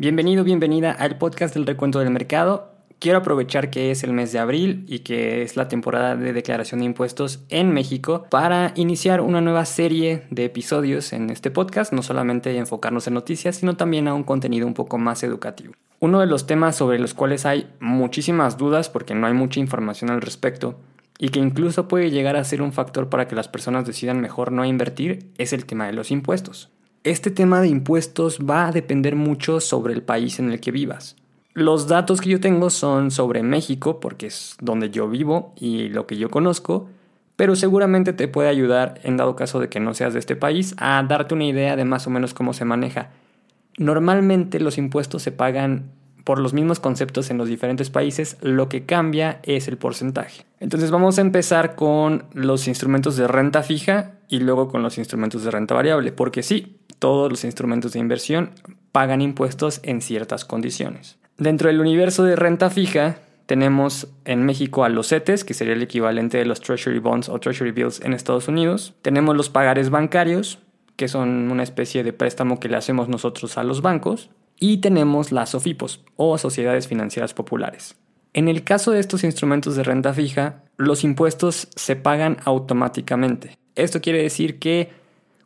Bienvenido, bienvenida al podcast del recuento del mercado. Quiero aprovechar que es el mes de abril y que es la temporada de declaración de impuestos en México para iniciar una nueva serie de episodios en este podcast, no solamente enfocarnos en noticias, sino también a un contenido un poco más educativo. Uno de los temas sobre los cuales hay muchísimas dudas porque no hay mucha información al respecto y que incluso puede llegar a ser un factor para que las personas decidan mejor no invertir es el tema de los impuestos. Este tema de impuestos va a depender mucho sobre el país en el que vivas. Los datos que yo tengo son sobre México, porque es donde yo vivo y lo que yo conozco, pero seguramente te puede ayudar, en dado caso de que no seas de este país, a darte una idea de más o menos cómo se maneja. Normalmente los impuestos se pagan por los mismos conceptos en los diferentes países, lo que cambia es el porcentaje. Entonces vamos a empezar con los instrumentos de renta fija y luego con los instrumentos de renta variable, porque sí, todos los instrumentos de inversión pagan impuestos en ciertas condiciones. Dentro del universo de renta fija, tenemos en México a los CETES, que sería el equivalente de los Treasury Bonds o Treasury Bills en Estados Unidos. Tenemos los pagares bancarios, que son una especie de préstamo que le hacemos nosotros a los bancos. Y tenemos las SOFIPOS o Sociedades Financieras Populares. En el caso de estos instrumentos de renta fija, los impuestos se pagan automáticamente. Esto quiere decir que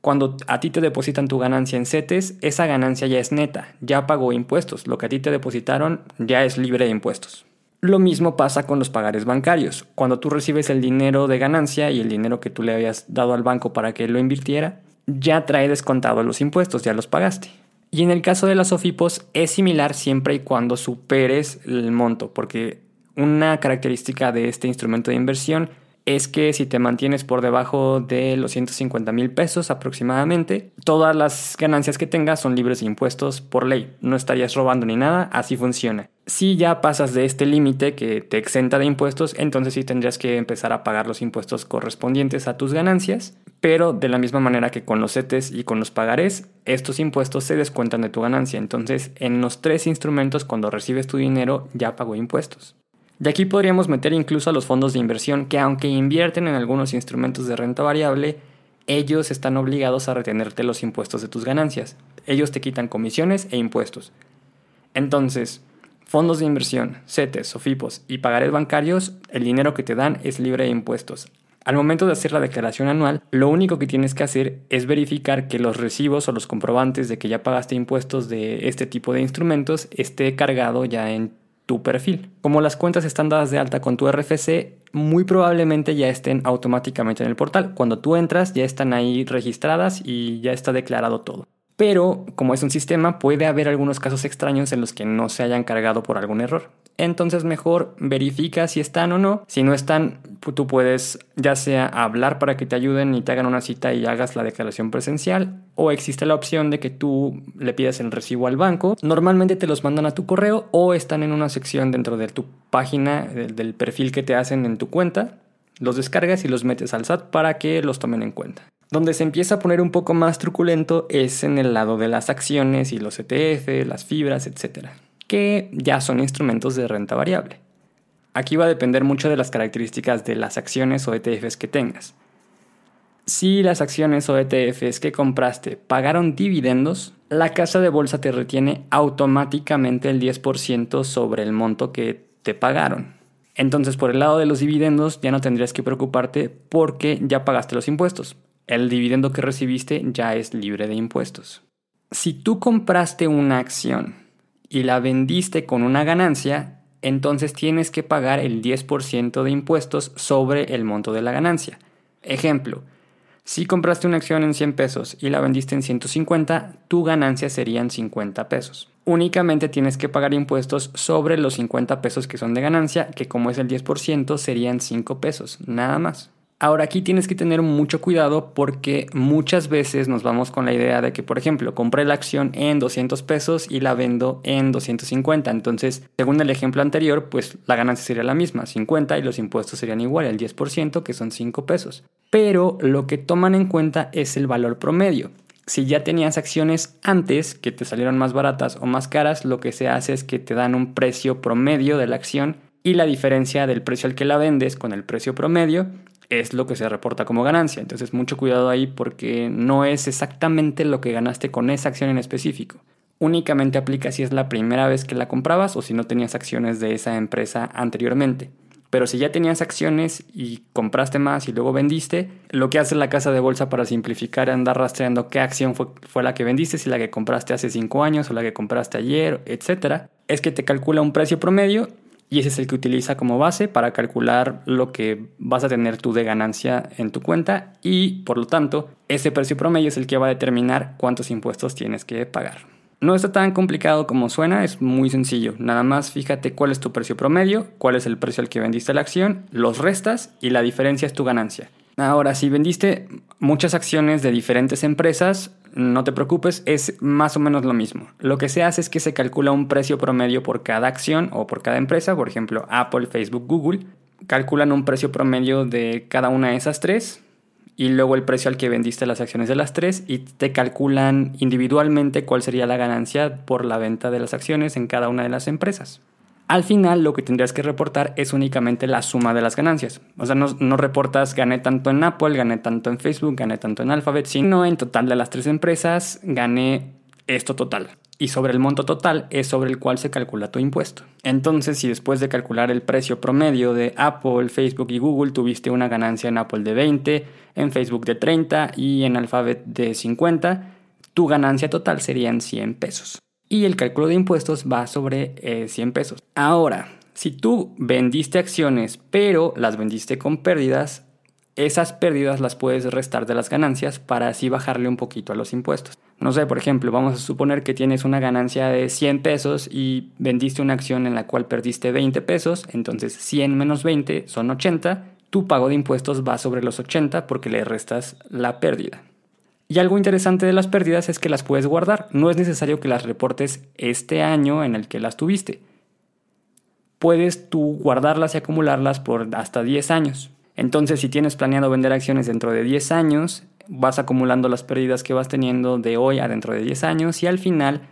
cuando a ti te depositan tu ganancia en CETES, esa ganancia ya es neta, ya pagó impuestos. Lo que a ti te depositaron ya es libre de impuestos. Lo mismo pasa con los pagares bancarios. Cuando tú recibes el dinero de ganancia y el dinero que tú le habías dado al banco para que lo invirtiera, ya trae descontado los impuestos, ya los pagaste. Y en el caso de las OFIPOS es similar siempre y cuando superes el monto, porque una característica de este instrumento de inversión es que si te mantienes por debajo de los 150 mil pesos aproximadamente, todas las ganancias que tengas son libres de impuestos por ley. No estarías robando ni nada, así funciona. Si ya pasas de este límite que te exenta de impuestos, entonces sí tendrías que empezar a pagar los impuestos correspondientes a tus ganancias, pero de la misma manera que con los CETES y con los pagarés, estos impuestos se descuentan de tu ganancia. Entonces, en los tres instrumentos, cuando recibes tu dinero, ya pagó impuestos. De aquí podríamos meter incluso a los fondos de inversión que aunque invierten en algunos instrumentos de renta variable, ellos están obligados a retenerte los impuestos de tus ganancias. Ellos te quitan comisiones e impuestos. Entonces, fondos de inversión, CETES, SOFIPOS y pagares bancarios, el dinero que te dan es libre de impuestos. Al momento de hacer la declaración anual, lo único que tienes que hacer es verificar que los recibos o los comprobantes de que ya pagaste impuestos de este tipo de instrumentos esté cargado ya en tu perfil. Como las cuentas están dadas de alta con tu RFC, muy probablemente ya estén automáticamente en el portal. Cuando tú entras ya están ahí registradas y ya está declarado todo. Pero como es un sistema, puede haber algunos casos extraños en los que no se hayan cargado por algún error entonces mejor verifica si están o no. Si no están, tú puedes ya sea hablar para que te ayuden y te hagan una cita y hagas la declaración presencial o existe la opción de que tú le pidas el recibo al banco. Normalmente te los mandan a tu correo o están en una sección dentro de tu página, del perfil que te hacen en tu cuenta. Los descargas y los metes al SAT para que los tomen en cuenta. Donde se empieza a poner un poco más truculento es en el lado de las acciones y los ETF, las fibras, etcétera que ya son instrumentos de renta variable. Aquí va a depender mucho de las características de las acciones o ETFs que tengas. Si las acciones o ETFs que compraste pagaron dividendos, la casa de bolsa te retiene automáticamente el 10% sobre el monto que te pagaron. Entonces por el lado de los dividendos ya no tendrías que preocuparte porque ya pagaste los impuestos. El dividendo que recibiste ya es libre de impuestos. Si tú compraste una acción y la vendiste con una ganancia, entonces tienes que pagar el 10% de impuestos sobre el monto de la ganancia. Ejemplo, si compraste una acción en 100 pesos y la vendiste en 150, tu ganancia serían 50 pesos. Únicamente tienes que pagar impuestos sobre los 50 pesos que son de ganancia, que como es el 10% serían 5 pesos, nada más. Ahora aquí tienes que tener mucho cuidado porque muchas veces nos vamos con la idea de que, por ejemplo, compré la acción en 200 pesos y la vendo en 250. Entonces, según el ejemplo anterior, pues la ganancia sería la misma, 50 y los impuestos serían igual, el 10%, que son 5 pesos. Pero lo que toman en cuenta es el valor promedio. Si ya tenías acciones antes que te salieron más baratas o más caras, lo que se hace es que te dan un precio promedio de la acción y la diferencia del precio al que la vendes con el precio promedio es lo que se reporta como ganancia. Entonces mucho cuidado ahí porque no es exactamente lo que ganaste con esa acción en específico. únicamente aplica si es la primera vez que la comprabas o si no tenías acciones de esa empresa anteriormente. Pero si ya tenías acciones y compraste más y luego vendiste, lo que hace la casa de bolsa para simplificar es andar rastreando qué acción fue, fue, la que vendiste, si la que compraste hace 5 años o la que compraste ayer, etc., es que te calcula un precio promedio y ese es el que utiliza como base para calcular lo que vas a tener tú de ganancia en tu cuenta y por lo tanto ese precio promedio es el que va a determinar cuántos impuestos tienes que pagar. No está tan complicado como suena, es muy sencillo. Nada más fíjate cuál es tu precio promedio, cuál es el precio al que vendiste la acción, los restas y la diferencia es tu ganancia. Ahora, si vendiste muchas acciones de diferentes empresas, no te preocupes, es más o menos lo mismo. Lo que se hace es que se calcula un precio promedio por cada acción o por cada empresa, por ejemplo, Apple, Facebook, Google, calculan un precio promedio de cada una de esas tres y luego el precio al que vendiste las acciones de las tres y te calculan individualmente cuál sería la ganancia por la venta de las acciones en cada una de las empresas. Al final lo que tendrías que reportar es únicamente la suma de las ganancias. O sea, no, reportas gané tanto en Apple, gané tanto en Facebook, gané tanto en Alphabet, sino en total de las tres empresas gané esto total y sobre el monto total es sobre el cual se calcula tu impuesto. Entonces, si después de calcular el precio promedio de Apple, Facebook y Google tuviste una ganancia en Apple de 20, en Facebook de 30 y en Alphabet de 50, tu ganancia total serían 100 pesos. Y el cálculo de impuestos va sobre 100 eh, pesos. Ahora, si tú vendiste acciones pero las vendiste con pérdidas, esas pérdidas las puedes restar de las ganancias para así bajarle un poquito a los impuestos. No sé, por ejemplo, vamos a suponer que tienes una ganancia de 100 pesos y vendiste una acción en la cual perdiste 20 pesos, entonces 100 menos 20 son 80, tu pago de impuestos va sobre los 80 porque le restas la pérdida. Y algo interesante de las pérdidas es que las puedes guardar, no es necesario que las reportes este año en el que las tuviste. Puedes tú guardarlas y acumularlas por hasta 10 años. Entonces, si tienes planeado vender acciones dentro de 10 años, vas acumulando las pérdidas que vas teniendo de hoy a dentro de 10 años y al final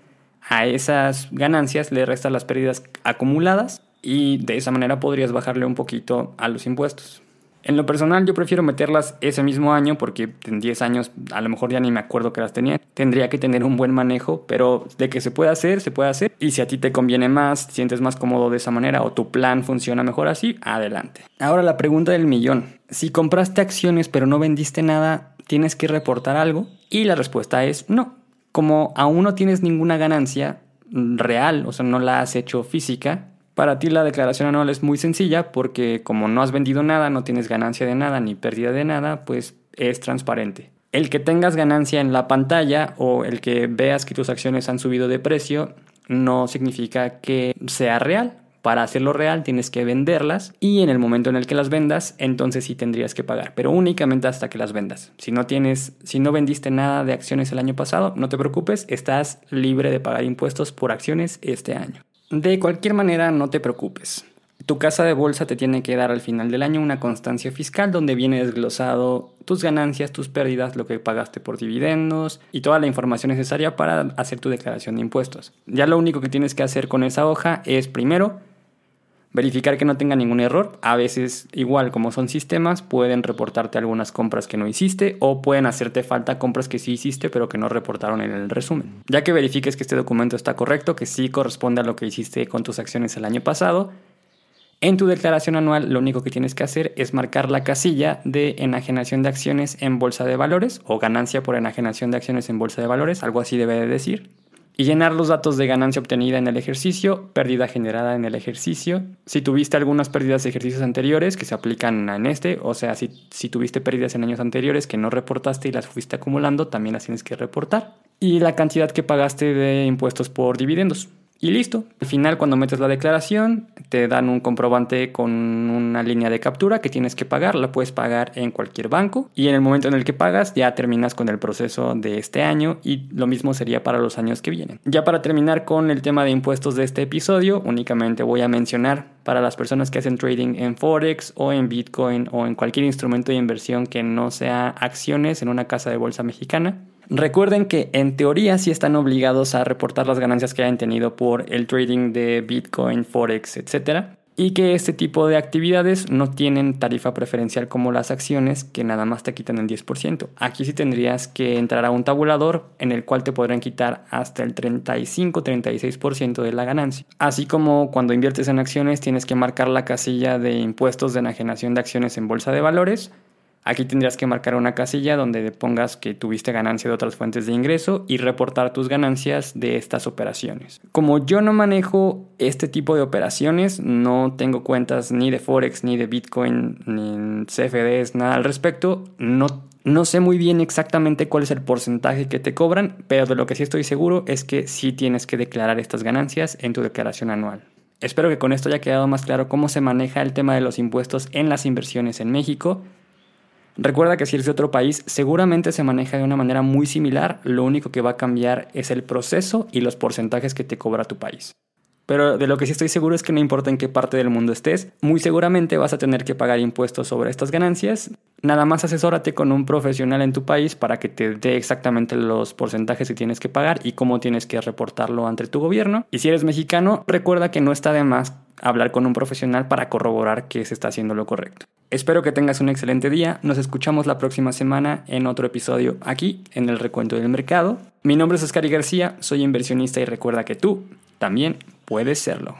a esas ganancias le restas las pérdidas acumuladas y de esa manera podrías bajarle un poquito a los impuestos. En lo personal yo prefiero meterlas ese mismo año porque en 10 años a lo mejor ya ni me acuerdo que las tenía. Tendría que tener un buen manejo, pero de que se puede hacer, se puede hacer. Y si a ti te conviene más, te sientes más cómodo de esa manera o tu plan funciona mejor así, adelante. Ahora la pregunta del millón. Si compraste acciones pero no vendiste nada, ¿tienes que reportar algo? Y la respuesta es no. Como aún no tienes ninguna ganancia real, o sea, no la has hecho física, para ti la declaración anual es muy sencilla porque como no has vendido nada, no tienes ganancia de nada ni pérdida de nada, pues es transparente. El que tengas ganancia en la pantalla o el que veas que tus acciones han subido de precio no significa que sea real. Para hacerlo real tienes que venderlas y en el momento en el que las vendas, entonces sí tendrías que pagar, pero únicamente hasta que las vendas. Si no tienes, si no vendiste nada de acciones el año pasado, no te preocupes, estás libre de pagar impuestos por acciones este año. De cualquier manera, no te preocupes. Tu casa de bolsa te tiene que dar al final del año una constancia fiscal donde viene desglosado tus ganancias, tus pérdidas, lo que pagaste por dividendos y toda la información necesaria para hacer tu declaración de impuestos. Ya lo único que tienes que hacer con esa hoja es primero verificar que no tenga ningún error. A veces, igual como son sistemas, pueden reportarte algunas compras que no hiciste o pueden hacerte falta compras que sí hiciste pero que no reportaron en el resumen. Ya que verifiques que este documento está correcto, que sí corresponde a lo que hiciste con tus acciones el año pasado, en tu declaración anual lo único que tienes que hacer es marcar la casilla de enajenación de acciones en bolsa de valores o ganancia por enajenación de acciones en bolsa de valores, algo así debe de decir y llenar los datos de ganancia obtenida en el ejercicio, pérdida generada en el ejercicio, si tuviste algunas pérdidas de ejercicios anteriores que se aplican en este, o sea, si, si tuviste pérdidas en años anteriores que no reportaste y las fuiste acumulando, también las tienes que reportar, y la cantidad que pagaste de impuestos por dividendos. Y listo. Al final, cuando metes la declaración, te dan un comprobante con una línea de captura que tienes que pagar. La puedes pagar en cualquier banco. Y en el momento en el que pagas, ya terminas con el proceso de este año. Y lo mismo sería para los años que vienen. Ya para terminar con el tema de impuestos de este episodio, únicamente voy a mencionar para las personas que hacen trading en Forex o en Bitcoin o en cualquier instrumento de inversión que no sea acciones en una casa de bolsa mexicana Recuerden que en teoría sí están obligados a reportar las ganancias que hayan tenido por el trading de Bitcoin, Forex, etc. y que este tipo de actividades no tienen tarifa preferencial como las acciones que nada más te quitan el 10%. Aquí sí tendrías que entrar a un tabulador en el cual te podrán quitar hasta el 35-36% de la ganancia. Así como cuando inviertes en acciones tienes que marcar la casilla de impuestos de enajenación de acciones en bolsa de valores Aquí tendrías que marcar una casilla donde pongas que tuviste ganancia de otras fuentes de ingreso y reportar tus ganancias de estas operaciones. Como yo no manejo este tipo de operaciones, no tengo cuentas ni de Forex, ni de Bitcoin, ni en CFDs, nada al respecto, no no sé muy bien exactamente cuál es el porcentaje que te cobran, pero de lo que sí estoy seguro es que sí tienes que declarar estas ganancias en tu declaración anual. Espero que con esto haya quedado más claro cómo se maneja el tema de los impuestos en las inversiones en México. Recuerda que si eres de otro país, seguramente se maneja de una manera muy similar, lo único que va a cambiar es el proceso y los porcentajes que te cobra tu país. Pero de lo que sí estoy seguro es que no importa en qué parte del mundo estés, muy seguramente vas a tener que pagar impuestos sobre estas ganancias. Nada más asesórate con un profesional en tu país para que te dé exactamente los porcentajes que tienes que pagar y cómo tienes que reportarlo ante tu gobierno. Y si eres mexicano, recuerda que no está de más hablar con un profesional para corroborar que se está haciendo lo correcto. Espero que tengas un excelente día. Nos escuchamos la próxima semana en otro episodio aquí en el Recuento del Mercado. Mi nombre es Oscar García, soy inversionista y recuerda que tú también puedes serlo.